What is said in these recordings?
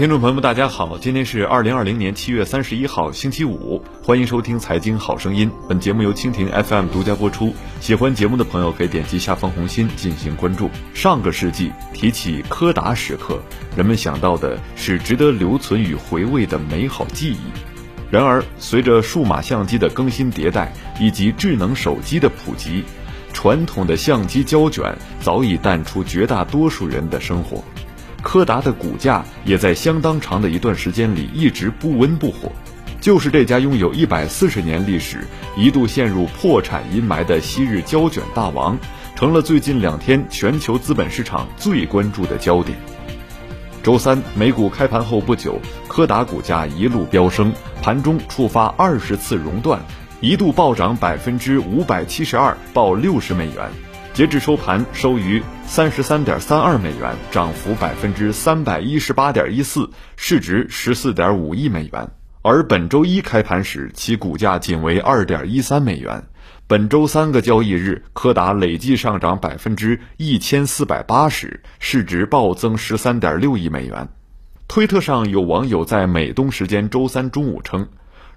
听众朋友们，大家好，今天是二零二零年七月三十一号，星期五，欢迎收听财经好声音。本节目由蜻蜓 FM 独家播出。喜欢节目的朋友可以点击下方红心进行关注。上个世纪提起柯达时刻，人们想到的是值得留存与回味的美好记忆。然而，随着数码相机的更新迭代以及智能手机的普及，传统的相机胶卷早已淡出绝大多数人的生活。柯达的股价也在相当长的一段时间里一直不温不火，就是这家拥有一百四十年历史、一度陷入破产阴霾的昔日胶卷大王，成了最近两天全球资本市场最关注的焦点。周三美股开盘后不久，柯达股价一路飙升，盘中触发二十次熔断，一度暴涨百分之五百七十二，报六十美元。截至收盘，收于三十三点三二美元，涨幅百分之三百一十八点一四，市值十四点五亿美元。而本周一开盘时，其股价仅为二点一三美元。本周三个交易日，柯达累计上涨百分之一千四百八十，市值暴增十三点六亿美元。推特上有网友在美东时间周三中午称。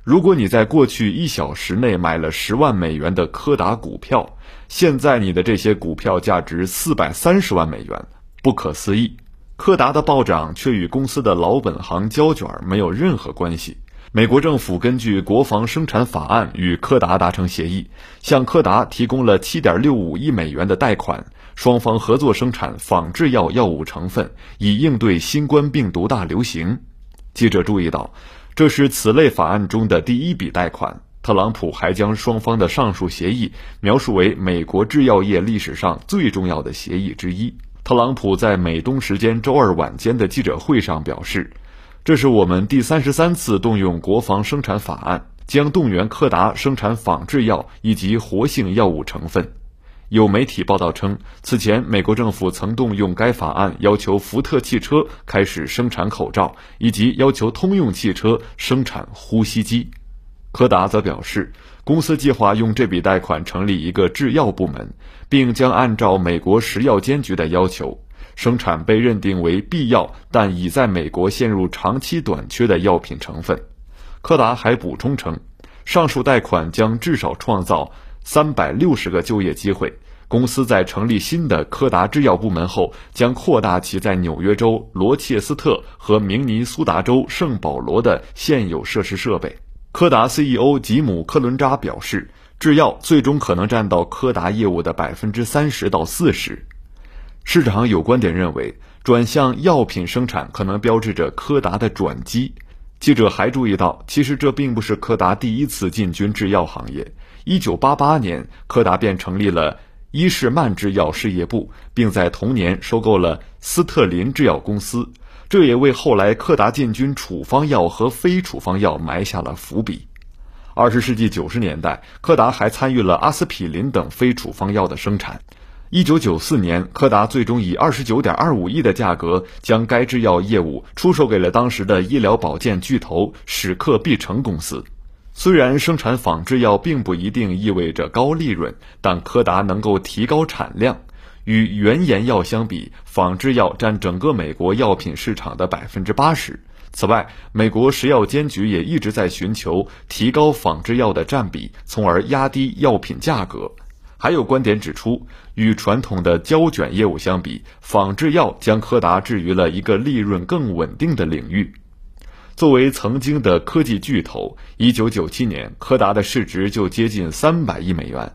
如果你在过去一小时内买了十万美元的柯达股票，现在你的这些股票价值四百三十万美元，不可思议。柯达的暴涨却与公司的老本行胶卷没有任何关系。美国政府根据国防生产法案与柯达达成协议，向柯达提供了七点六五亿美元的贷款，双方合作生产仿制药药物成分，以应对新冠病毒大流行。记者注意到。这是此类法案中的第一笔贷款。特朗普还将双方的上述协议描述为美国制药业历史上最重要的协议之一。特朗普在美东时间周二晚间的记者会上表示：“这是我们第三十三次动用国防生产法案，将动员柯达生产仿制药以及活性药物成分。”有媒体报道称，此前美国政府曾动用该法案，要求福特汽车开始生产口罩，以及要求通用汽车生产呼吸机。柯达则表示，公司计划用这笔贷款成立一个制药部门，并将按照美国食药监局的要求，生产被认定为必要但已在美国陷入长期短缺的药品成分。柯达还补充称，上述贷款将至少创造。三百六十个就业机会。公司在成立新的柯达制药部门后，将扩大其在纽约州罗切斯特和明尼苏达州圣保罗的现有设施设备。柯达 CEO 吉姆·科伦扎表示，制药最终可能占到柯达业务的百分之三十到四十。市场有观点认为，转向药品生产可能标志着柯达的转机。记者还注意到，其实这并不是柯达第一次进军制药行业。一九八八年，柯达便成立了伊士曼制药事业部，并在同年收购了斯特林制药公司，这也为后来柯达进军处方药和非处方药埋下了伏笔。二十世纪九十年代，柯达还参与了阿司匹林等非处方药的生产。一九九四年，柯达最终以二十九点二五亿的价格将该制药业务出售给了当时的医疗保健巨头史克必成公司。虽然生产仿制药并不一定意味着高利润，但柯达能够提高产量。与原研药相比，仿制药占整个美国药品市场的百分之八十。此外，美国食药监局也一直在寻求提高仿制药的占比，从而压低药品价格。还有观点指出，与传统的胶卷业务相比，仿制药将柯达置于了一个利润更稳定的领域。作为曾经的科技巨头，一九九七年柯达的市值就接近三百亿美元。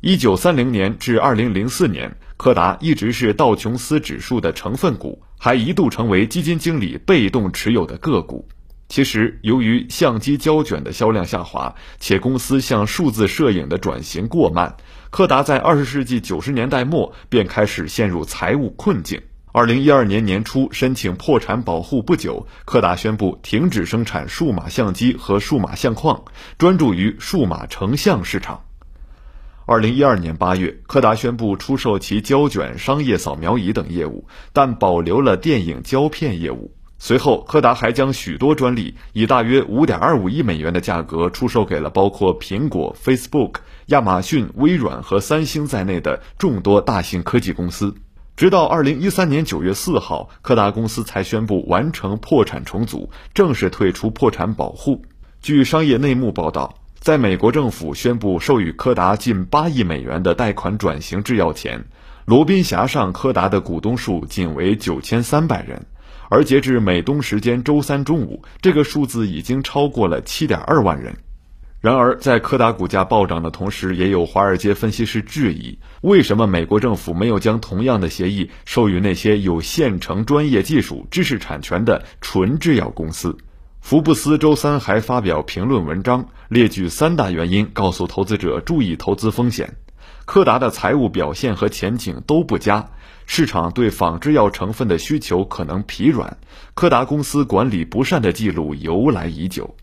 一九三零年至二零零四年，柯达一直是道琼斯指数的成分股，还一度成为基金经理被动持有的个股。其实，由于相机胶卷的销量下滑，且公司向数字摄影的转型过慢，柯达在二十世纪九十年代末便开始陷入财务困境。二零一二年年初申请破产保护不久，柯达宣布停止生产数码相机和数码相框，专注于数码成像市场。二零一二年八月，柯达宣布出售其胶卷、商业扫描仪等业务，但保留了电影胶片业务。随后，柯达还将许多专利以大约五点二五亿美元的价格出售给了包括苹果、Facebook、亚马逊、微软和三星在内的众多大型科技公司。直到二零一三年九月四号，柯达公司才宣布完成破产重组，正式退出破产保护。据商业内幕报道，在美国政府宣布授予柯达近八亿美元的贷款转型制药前，罗宾峡上柯达的股东数仅为九千三百人，而截至美东时间周三中午，这个数字已经超过了七点二万人。然而，在柯达股价暴涨的同时，也有华尔街分析师质疑：为什么美国政府没有将同样的协议授予那些有现成专业技术、知识产权的纯制药公司？福布斯周三还发表评论文章，列举三大原因，告诉投资者注意投资风险。柯达的财务表现和前景都不佳，市场对仿制药成分的需求可能疲软，柯达公司管理不善的记录由来已久。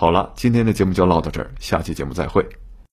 好了，今天的节目就唠到这儿，下期节目再会。